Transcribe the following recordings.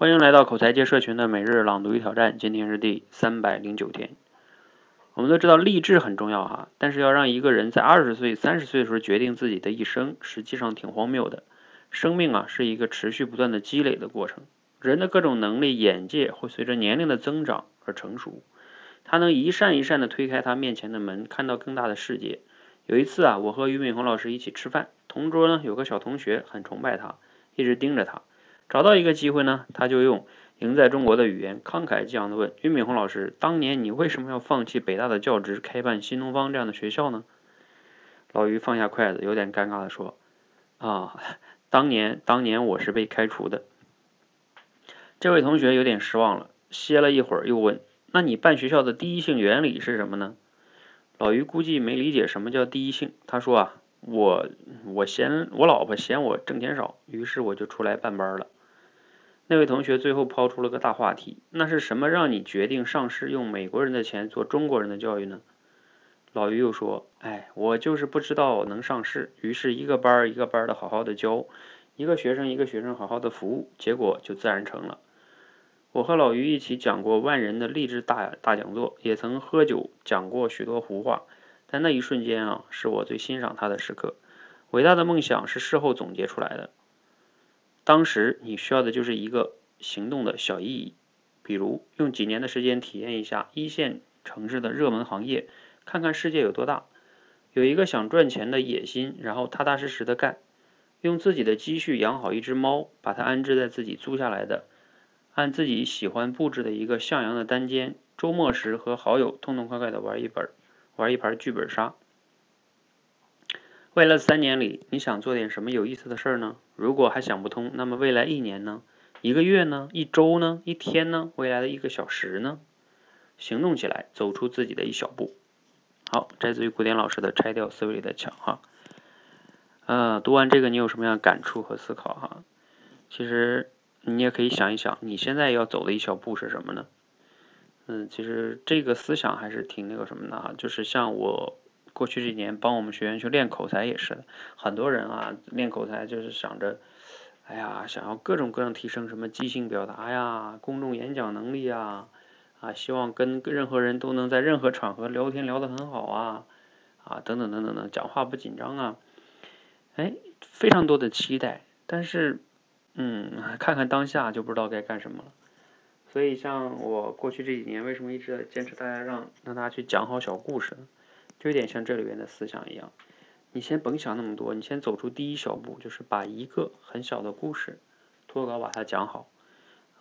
欢迎来到口才界社群的每日朗读与挑战，今天是第三百零九天。我们都知道励志很重要哈，但是要让一个人在二十岁、三十岁的时候决定自己的一生，实际上挺荒谬的。生命啊是一个持续不断的积累的过程，人的各种能力、眼界会随着年龄的增长而成熟。他能一扇一扇的推开他面前的门，看到更大的世界。有一次啊，我和俞敏洪老师一起吃饭，同桌呢有个小同学很崇拜他，一直盯着他。找到一个机会呢，他就用赢在中国的语言慷慨激昂地问俞敏洪老师：“当年你为什么要放弃北大的教职，开办新东方这样的学校呢？”老俞放下筷子，有点尴尬地说：“啊，当年当年我是被开除的。”这位同学有点失望了，歇了一会儿又问：“那你办学校的第一性原理是什么呢？”老于估计没理解什么叫第一性，他说：“啊，我我嫌我老婆嫌我挣钱少，于是我就出来办班了。”那位同学最后抛出了个大话题：“那是什么让你决定上市用美国人的钱做中国人的教育呢？”老于又说：“哎，我就是不知道能上市，于是一个班儿一个班儿的好好的教，一个学生一个学生好好的服务，结果就自然成了。”我和老于一起讲过万人的励志大大讲座，也曾喝酒讲过许多胡话，但那一瞬间啊，是我最欣赏他的时刻。伟大的梦想是事后总结出来的。当时你需要的就是一个行动的小意义，比如用几年的时间体验一下一线城市的热门行业，看看世界有多大，有一个想赚钱的野心，然后踏踏实实的干，用自己的积蓄养好一只猫，把它安置在自己租下来的、按自己喜欢布置的一个向阳的单间，周末时和好友痛痛快快的玩一本，玩一盘剧本杀。未来三年里，你想做点什么有意思的事儿呢？如果还想不通，那么未来一年呢？一个月呢？一周呢？一天呢？未来的一个小时呢？行动起来，走出自己的一小步。好，摘自于古典老师的《拆掉思维里的墙》哈。呃，读完这个，你有什么样的感触和思考哈？其实你也可以想一想，你现在要走的一小步是什么呢？嗯，其实这个思想还是挺那个什么的哈，就是像我。过去这几年帮我们学员去练口才也是的，很多人啊练口才就是想着，哎呀，想要各种各样提升什么即兴表达呀、公众演讲能力啊，啊，希望跟任何人都能在任何场合聊天聊得很好啊，啊，等等等等等，讲话不紧张啊，哎，非常多的期待，但是，嗯，看看当下就不知道该干什么了。所以像我过去这几年为什么一直在坚持大家让让大家去讲好小故事呢？就有点像这里边的思想一样，你先甭想那么多，你先走出第一小步，就是把一个很小的故事脱稿把它讲好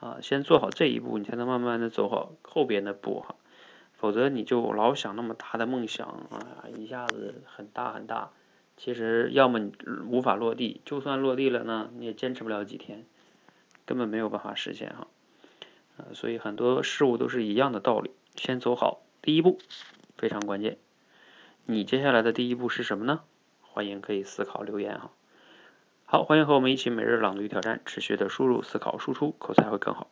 啊，先做好这一步，你才能慢慢的走好后边的步哈。否则你就老想那么大的梦想啊，一下子很大很大，其实要么你无法落地，就算落地了呢，你也坚持不了几天，根本没有办法实现哈。呃，所以很多事物都是一样的道理，先走好第一步，非常关键。你接下来的第一步是什么呢？欢迎可以思考留言哈。好，欢迎和我们一起每日朗读与挑战，持续的输入、思考、输出，口才会更好。